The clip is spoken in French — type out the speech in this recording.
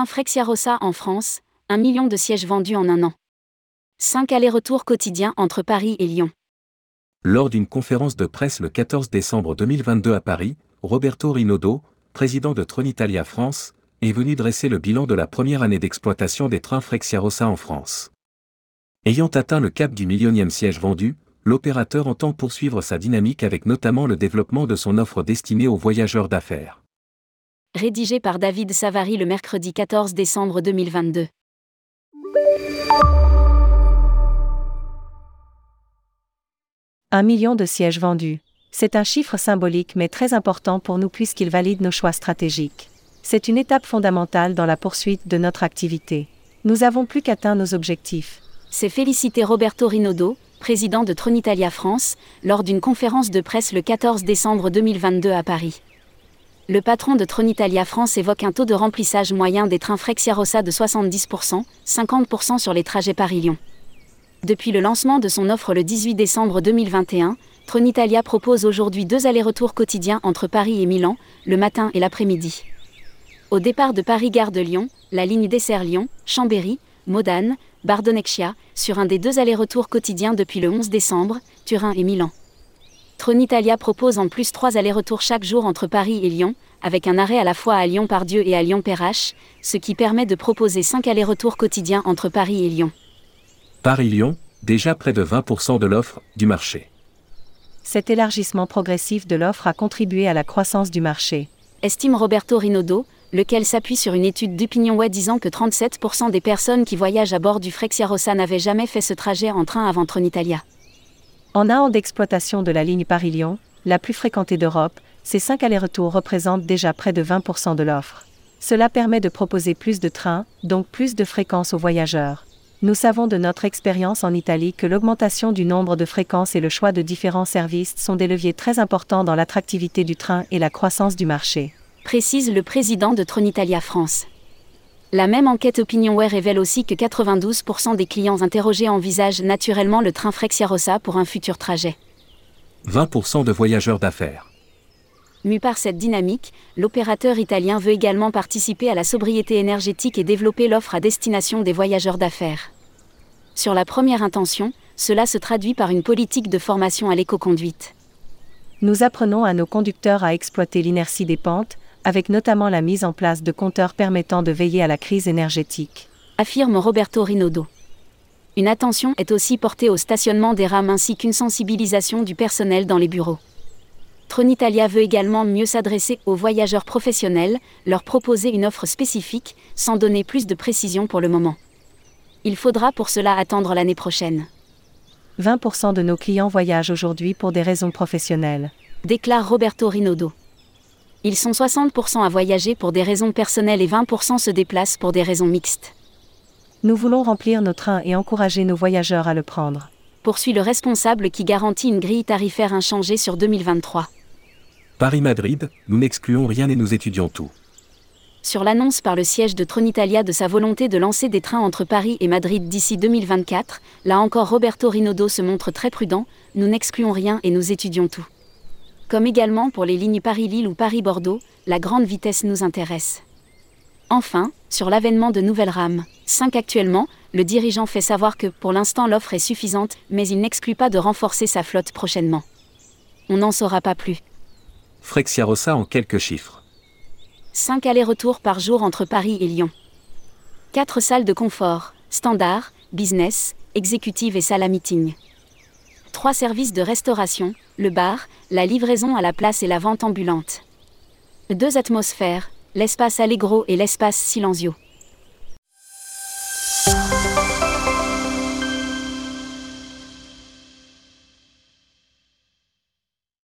train Frexiarossa en France, un million de sièges vendus en un an. 5 allers-retours quotidiens entre Paris et Lyon. Lors d'une conférence de presse le 14 décembre 2022 à Paris, Roberto Rinaudo, président de Tronitalia France, est venu dresser le bilan de la première année d'exploitation des trains Frexiarossa en France. Ayant atteint le cap du millionième siège vendu, l'opérateur entend poursuivre sa dynamique avec notamment le développement de son offre destinée aux voyageurs d'affaires. Rédigé par David Savary le mercredi 14 décembre 2022. Un million de sièges vendus. C'est un chiffre symbolique mais très important pour nous puisqu'il valide nos choix stratégiques. C'est une étape fondamentale dans la poursuite de notre activité. Nous avons plus qu'atteint nos objectifs. C'est félicité Roberto Rinaudo, président de Tronitalia France, lors d'une conférence de presse le 14 décembre 2022 à Paris. Le patron de Tronitalia France évoque un taux de remplissage moyen des trains Frexiarossa de 70%, 50% sur les trajets Paris-Lyon. Depuis le lancement de son offre le 18 décembre 2021, Tronitalia propose aujourd'hui deux allers-retours quotidiens entre Paris et Milan, le matin et l'après-midi. Au départ de Paris-Gare de Lyon, la ligne dessert Lyon, Chambéry, Modane, Bardonecchia, sur un des deux allers-retours quotidiens depuis le 11 décembre, Turin et Milan. Tronitalia propose en plus trois allers-retours chaque jour entre Paris et Lyon, avec un arrêt à la fois à Lyon-Pardieu et à Lyon-Perrache, ce qui permet de proposer cinq allers-retours quotidiens entre Paris et Lyon. Paris-Lyon, déjà près de 20% de l'offre du marché. Cet élargissement progressif de l'offre a contribué à la croissance du marché. Estime Roberto Rinaudo, lequel s'appuie sur une étude d'OpinionWay disant que 37% des personnes qui voyagent à bord du Frexiarossa n'avaient jamais fait ce trajet en train avant Tronitalia. En un an d'exploitation de la ligne Paris-Lyon, la plus fréquentée d'Europe, ces cinq allers-retours représentent déjà près de 20% de l'offre. Cela permet de proposer plus de trains, donc plus de fréquences aux voyageurs. Nous savons de notre expérience en Italie que l'augmentation du nombre de fréquences et le choix de différents services sont des leviers très importants dans l'attractivité du train et la croissance du marché précise le président de Tronitalia France. La même enquête OpinionWay révèle aussi que 92% des clients interrogés envisagent naturellement le train Frexiarossa pour un futur trajet. 20% de voyageurs d'affaires. Mu par cette dynamique, l'opérateur italien veut également participer à la sobriété énergétique et développer l'offre à destination des voyageurs d'affaires. Sur la première intention, cela se traduit par une politique de formation à l'éco-conduite. Nous apprenons à nos conducteurs à exploiter l'inertie des pentes, avec notamment la mise en place de compteurs permettant de veiller à la crise énergétique. Affirme Roberto Rinaudo. Une attention est aussi portée au stationnement des rames ainsi qu'une sensibilisation du personnel dans les bureaux. Tronitalia veut également mieux s'adresser aux voyageurs professionnels, leur proposer une offre spécifique, sans donner plus de précision pour le moment. Il faudra pour cela attendre l'année prochaine. 20% de nos clients voyagent aujourd'hui pour des raisons professionnelles. Déclare Roberto Rinaudo. Ils sont 60% à voyager pour des raisons personnelles et 20% se déplacent pour des raisons mixtes. Nous voulons remplir nos trains et encourager nos voyageurs à le prendre. Poursuit le responsable qui garantit une grille tarifaire inchangée sur 2023. Paris-Madrid, nous n'excluons rien et nous étudions tout. Sur l'annonce par le siège de Tronitalia de sa volonté de lancer des trains entre Paris et Madrid d'ici 2024, là encore Roberto Rinaudo se montre très prudent, nous n'excluons rien et nous étudions tout comme également pour les lignes Paris-Lille ou Paris-Bordeaux, la grande vitesse nous intéresse. Enfin, sur l'avènement de nouvelles rames, 5 actuellement, le dirigeant fait savoir que pour l'instant l'offre est suffisante, mais il n'exclut pas de renforcer sa flotte prochainement. On n'en saura pas plus. Frexiarossa en quelques chiffres. 5 allers-retours par jour entre Paris et Lyon. 4 salles de confort, standard, business, exécutive et salle à meeting. 3 services de restauration, le bar, la livraison à la place et la vente ambulante. Deux atmosphères, l'espace Allegro et l'espace Silenzio.